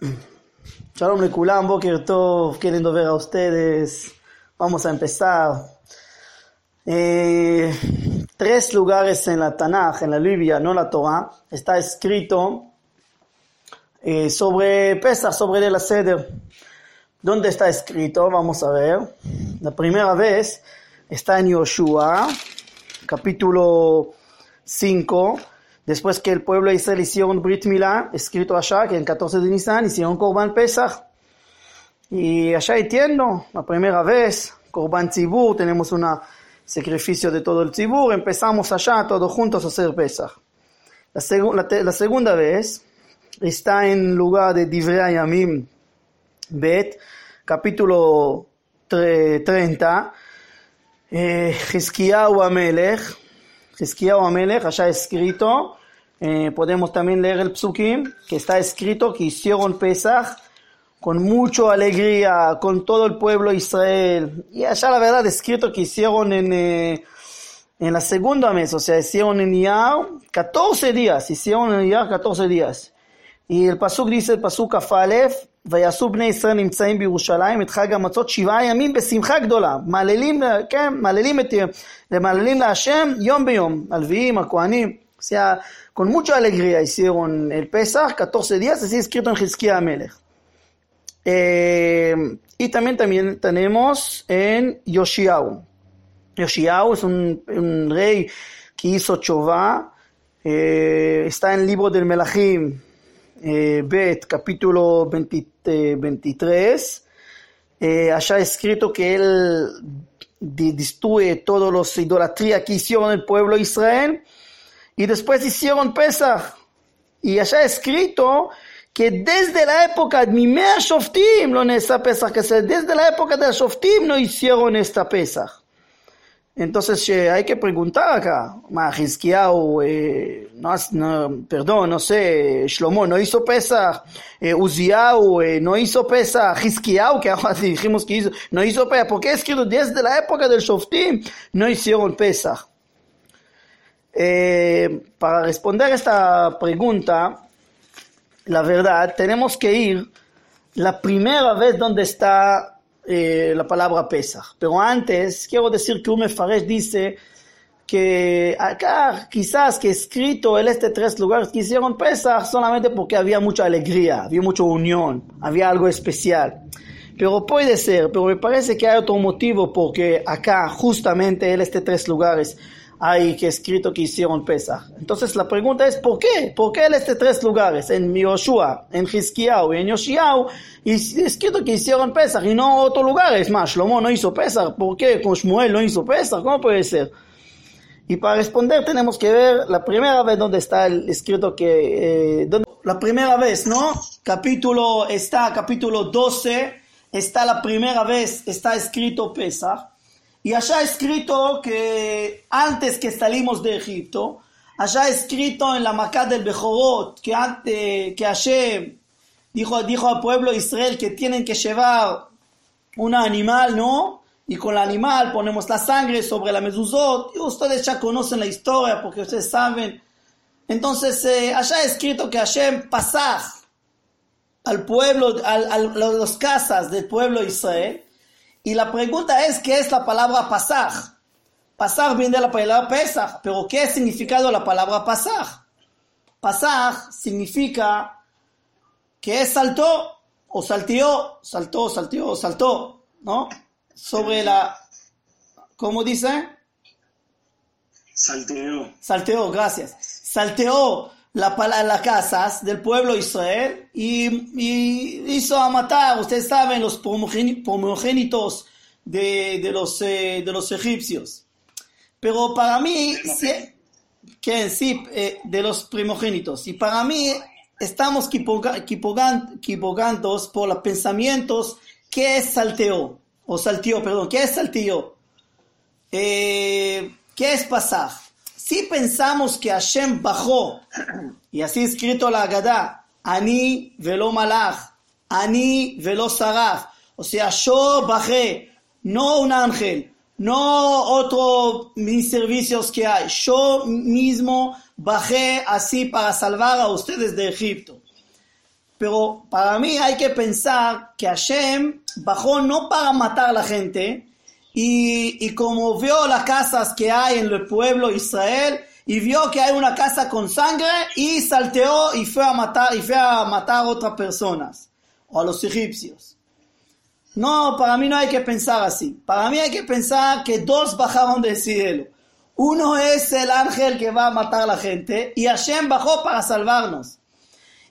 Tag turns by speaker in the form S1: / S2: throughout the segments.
S1: Shalom Lekulam, Boker Tov, qué ver a ustedes. Vamos a empezar. Eh, tres lugares en la Tanaj, en la Biblia, no la Torah, está escrito eh, sobre Pesach, sobre el Seder. ¿Dónde está escrito? Vamos a ver. La primera vez está en Yoshua, capítulo 5 Después que el pueblo de Israel hicieron Brit Milá, escrito allá que en 14 de Nisan hicieron Korban Pesach. Y allá entiendo, la primera vez, Korban Tzibur, tenemos un sacrificio de todo el Tzibur, empezamos allá todos juntos a hacer Pesach. La, la, segunda vez está en lugar de Divrei Yamim Bet, capítulo 30, eh, Amelech, Hizkiyahu Amelech, allá escrito, eh, podemos también leer el psukim, que está escrito que hicieron Pesach con mucha alegría, con todo el pueblo de Israel. Y allá la verdad escrito que hicieron en, eh, en la segunda mes, o sea, hicieron en Iyar 14 días, hicieron en Iyar 14 días. Y el pasuk dice, el pasuk Afalef, ויעשו בני ישראל נמצאים בירושלים את חג המצות שבעה ימים בשמחה גדולה. מעללים, כן, מעללים את, מעללים להשם יום ביום. הלוויים, הכהנים. O sea, con mucha alegría hicieron el Pesach, 14 días, así escrito en Hizkiah Amelech. Eh, y también, también tenemos en Yoshiao. Yoshiao es un, un rey que hizo Chová, eh, está en el libro del Melachim, eh, Bet, capítulo 20, 23. Eh, allá escrito que él destruye todos los idolatrías que hicieron el pueblo de Israel y después hicieron Pesach. Y allá escrito que desde la época de Mimea Shoftim esta Pesach, que desde la época de Shoftim no hicieron esta Pesach. Entonces eh, hay que preguntar acá, Hizkiyahu, eh, no, perdón, no sé, Shlomo no hizo Pesach, eh, eh, no hizo Pesach, Hizkiyahu, que ahora dijimos que hizo, no hizo Pesach, porque es escrito desde la época del Shoftim no hicieron Pesach. Eh, para responder esta pregunta, la verdad, tenemos que ir la primera vez donde está eh, la palabra Pesach. Pero antes, quiero decir que un Faresh dice que acá quizás que escrito en este tres lugares que hicieron Pesach solamente porque había mucha alegría, había mucha unión, había algo especial. Pero puede ser, pero me parece que hay otro motivo porque acá justamente en este tres lugares hay que escrito que hicieron Pesach. Entonces la pregunta es, ¿por qué? ¿Por qué en estos tres lugares? En Yoshua, en Hizkiyahu y en Yoshiao, y escrito que hicieron Pesach y no otros lugares más. Shlomo no hizo Pesach, ¿por qué? Con Shmuel no hizo Pesach, ¿cómo puede ser? Y para responder tenemos que ver la primera vez donde está el escrito que, eh, la primera vez, ¿no? Capítulo, está capítulo 12, está la primera vez, está escrito Pesach. Y allá escrito que antes que salimos de Egipto, allá escrito en la Macá del Bejorot, que, antes, que Hashem dijo, dijo al pueblo de Israel que tienen que llevar un animal, ¿no? Y con el animal ponemos la sangre sobre la mezuzot. Y ustedes ya conocen la historia porque ustedes saben. Entonces, eh, allá escrito que Hashem pasaj al pueblo, a las casas del pueblo de Israel y la pregunta es, ¿qué es la palabra pasaj? Pasaj viene de la palabra pesach, pero ¿qué es significado la palabra pasaj? Pasaj significa que saltó o salteó, saltó, salteó, saltó, ¿no? Sobre la, ¿cómo dice?
S2: Salteó.
S1: Salteó, gracias. Salteó la, las casas del pueblo de Israel y, hizo a matar, ustedes saben, los primogénitos de, de, los, eh, de los egipcios. Pero para mí, que sí, eh, de los primogénitos. Y para mí estamos equivocando por los pensamientos que es salteo, o salteó, perdón, ¿qué es salteó? Eh, ¿Qué es pasar? Si pensamos que Hashem bajó, y así escrito la Agadá, Ani velo malach, Ani velo saraf, o sea, yo bajé, no un ángel, no otro mis servicios que hay, yo mismo bajé así para salvar a ustedes de Egipto. Pero para mí hay que pensar que Hashem bajó no para matar a la gente, y, como vio las casas que hay en el pueblo de Israel, y vio que hay una casa con sangre, y salteó y fue a matar, y fue a matar a otras personas, o a los egipcios. No, para mí no hay que pensar así. Para mí hay que pensar que dos bajaron del cielo. Uno es el ángel que va a matar a la gente y Hashem bajó para salvarnos.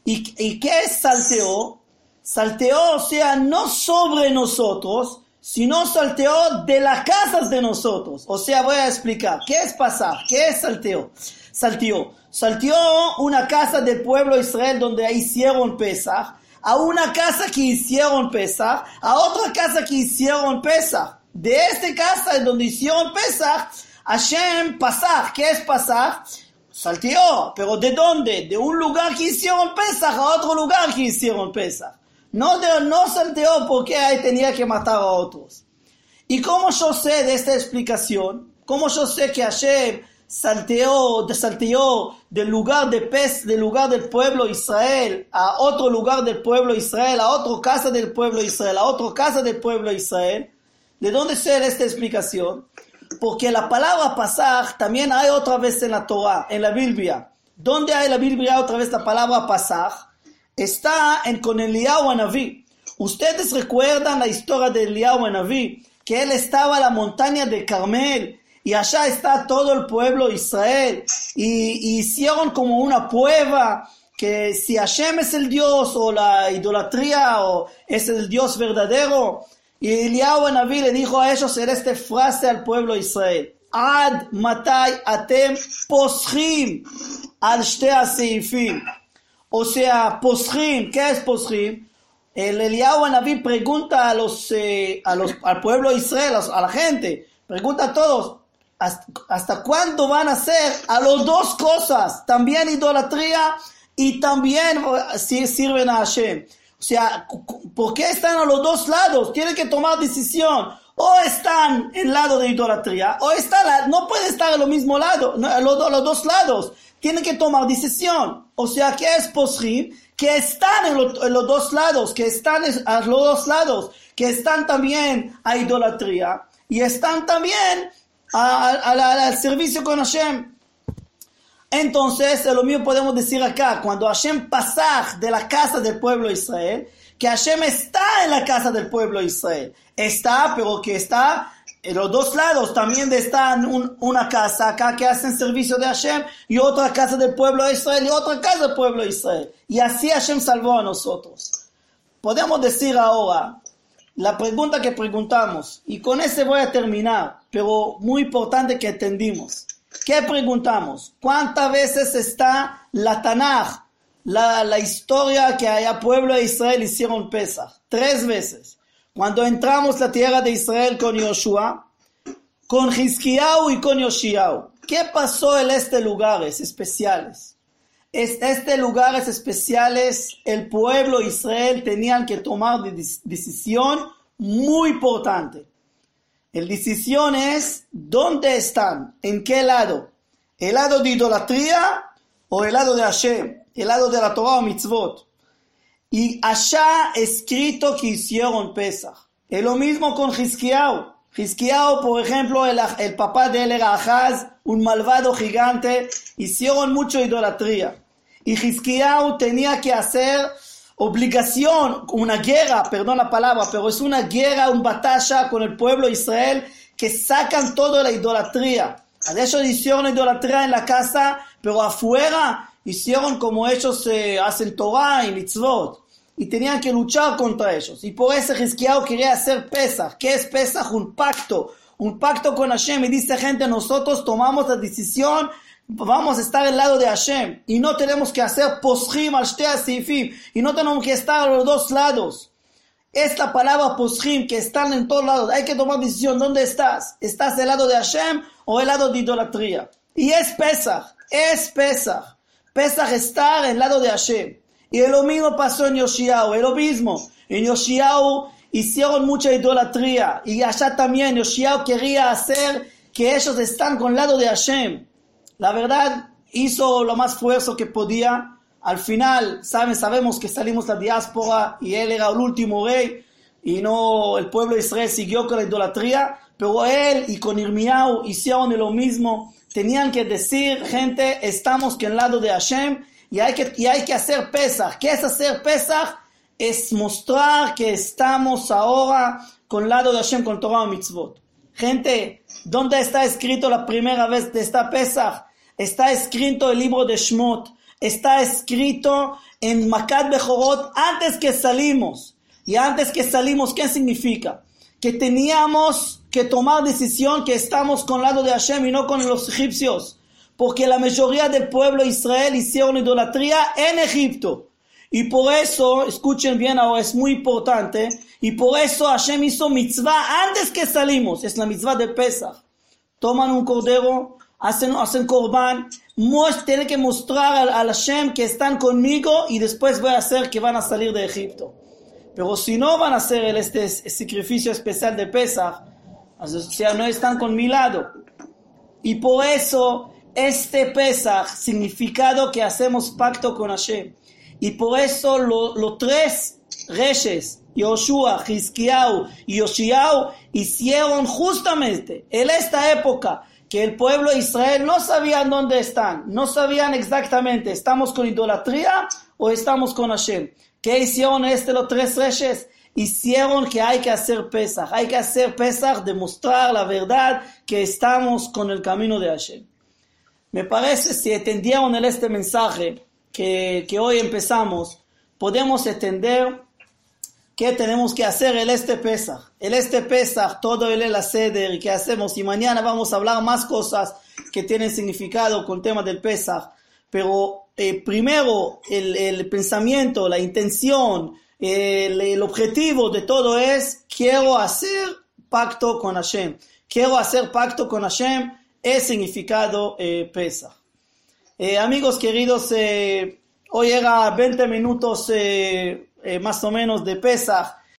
S1: ¿Y, y qué es salteó? Salteó, o sea, no sobre nosotros, sino salteó de las casas de nosotros. O sea, voy a explicar. ¿Qué es pasar? ¿Qué es salteó? Salteó. Salteó una casa del pueblo de Israel donde hicieron Pesach a una casa que hicieron Pesach, a otra casa que hicieron Pesach. De esta casa donde hicieron Pesach, Hashem Pasach, ¿qué es Pasach? Salteó, pero ¿de dónde? De un lugar que hicieron Pesach a otro lugar que hicieron Pesach. No, de, no salteó porque ahí tenía que matar a otros. ¿Y cómo yo sé de esta explicación? ¿Cómo yo sé que Hashem salteó, salteó del lugar de pez, del lugar del pueblo Israel a otro lugar del pueblo Israel, a otra casa del pueblo Israel, a otra casa del pueblo Israel. ¿De dónde sale esta explicación? Porque la palabra pasar también hay otra vez en la Torah, en la Biblia. ¿Dónde hay la Biblia otra vez la palabra pasar? Está en con Eliyahu Naví. Ustedes recuerdan la historia de Eliyahu Naví, que él estaba en la montaña de Carmel y allá está todo el pueblo de Israel. Y, hicieron como una prueba que si Hashem es el Dios o la idolatría o es el Dios verdadero. Y Eliyahu Naví le dijo a ellos en esta frase al pueblo de Israel. Ad matai atem poschim al shte O sea, poschim, ¿qué es poschim? El Eliyahu Naví pregunta a los, eh, a los, al pueblo de Israel, a la gente, pregunta a todos, ¿Hasta, cuándo van a hacer a las dos cosas? También idolatría y también si sirven a Hashem. O sea, ¿por qué están a los dos lados? Tienen que tomar decisión. O están en el lado de idolatría, o están, no puede estar en el mismo lado, a los, los, dos lados. Tienen que tomar decisión. O sea, que es posible que están en, en, los dos lados, que están a los dos lados, que están también a idolatría y están también al servicio con Hashem. Entonces, lo mismo podemos decir acá, cuando Hashem pasa de la casa del pueblo de Israel, que Hashem está en la casa del pueblo de Israel. Está, pero que está en los dos lados. También está un, una casa acá que hacen servicio de Hashem y otra casa del pueblo de Israel y otra casa del pueblo de Israel. Y así Hashem salvó a nosotros. Podemos decir ahora, la pregunta que preguntamos, y con ese voy a terminar, pero muy importante que entendimos. ¿Qué preguntamos? ¿Cuántas veces está la Tanaj, la, historia que haya pueblo de Israel hicieron Pesach? Tres veces. Cuando entramos la tierra de Israel con Yoshua, con Hizkiyahu y con Yoshiao. ¿Qué pasó en estos lugares especiales? Este lugares especiales, el pueblo Israel tenían que tomar decisión muy importante. El decisión es dónde están, en qué lado, el lado de idolatría o el lado de Hashem, el lado de la Torah o mitzvot. Y allá escrito que hicieron Pesach. Es lo mismo con Hizkiyahu. Hizkiyahu, por ejemplo, el, el papá de él era Ahaz, un malvado gigante, hicieron mucho idolatría y Hizkiyahu tenía que hacer obligación, una guerra, perdón la palabra, pero es una guerra, una batalla con el pueblo de Israel que sacan toda la idolatría. De hecho, hicieron idolatría en la casa, pero afuera hicieron como ellos eh, hacen Torah y mitzvot. Y tenían que luchar contra ellos. Y por eso Hizkiyahu quería hacer Pesach. ¿Qué es Pesach? Un pacto. Un pacto con Hashem. Y dice gente, nosotros tomamos la decisión vamos a estar al lado de Hashem y no tenemos que hacer poschim al sifim y no tenemos que estar a los dos lados. Esta palabra poschim que están en todos lados, hay que tomar decisión dónde estás. ¿Estás del lado de Hashem o del lado de idolatría? Y es Pesach, es Pesach. Pesach estar el lado de Hashem. Y lo mismo pasó en Yoshiao, es lo mismo. En Yoshiao hicieron mucha idolatría y allá también Yoshiao quería hacer que ellos están con lado de Hashem. La verdad, hizo lo más fuerza que podía. al final, saben, sabemos que salimos la diáspora y él era el último rey y no el pueblo de Israel siguió con la idolatría, pero él y con Irmiau hicieron lo mismo. Tenían que decir, gente, estamos que al lado de Hashem y hay que, y hay que hacer Pesach. ¿Qué es hacer Pesach? Es mostrar que estamos ahora con lado de Hashem, con Torah y Mitzvot. Gente, ¿dónde está escrito la primera vez de esta Pesach? Está escrito el libro de Shmot. Está escrito en Makat Bejorot antes que salimos. Y antes que salimos, ¿qué significa? Que teníamos que tomar decisión que estamos con lado de Hashem y no con los egipcios. Porque la mayoría del pueblo de Israel hicieron idolatría en Egipto. Y por eso, escuchen bien ahora, es muy importante, y por eso Hashem hizo mitzvah antes que salimos, es la mitzvah de Pesach. Toman un cordero, hacen, hacen korban, tienen que mostrar al, Hashem que están conmigo y después voy a hacer que van a salir de Egipto. Pero si no van a hacer el, este sacrificio especial de Pesach, o sea, no están con mi lado. Y por eso este Pesach, significado que hacemos pacto con Hashem. Y por eso los tres reyes, Yoshua, Hizkiau y Yoshiau, hicieron justamente en esta época que el pueblo de Israel no sabían dónde están, no sabían exactamente, ¿estamos con idolatría o estamos con Hashem? ¿Qué hicieron este los tres reyes? Hicieron que hay que hacer Pesach, hay que hacer Pesach, demostrar la verdad que estamos con el camino de Hashem. Me parece, si entendieron este mensaje que, que hoy empezamos, podemos entender ¿Qué tenemos que hacer el este Pesach? El este Pesach, todo el la seder qué hacemos. Y mañana vamos a hablar más cosas que tienen significado con el tema del Pesach. Pero eh, primero el, el, pensamiento, la intención, el, objetivo de todo es quiero hacer pacto con Hashem. Quiero hacer pacto con Hashem es significado eh, Pesach. Eh, amigos queridos, eh, hoy era 20 minutos eh, más o menos de Pesach.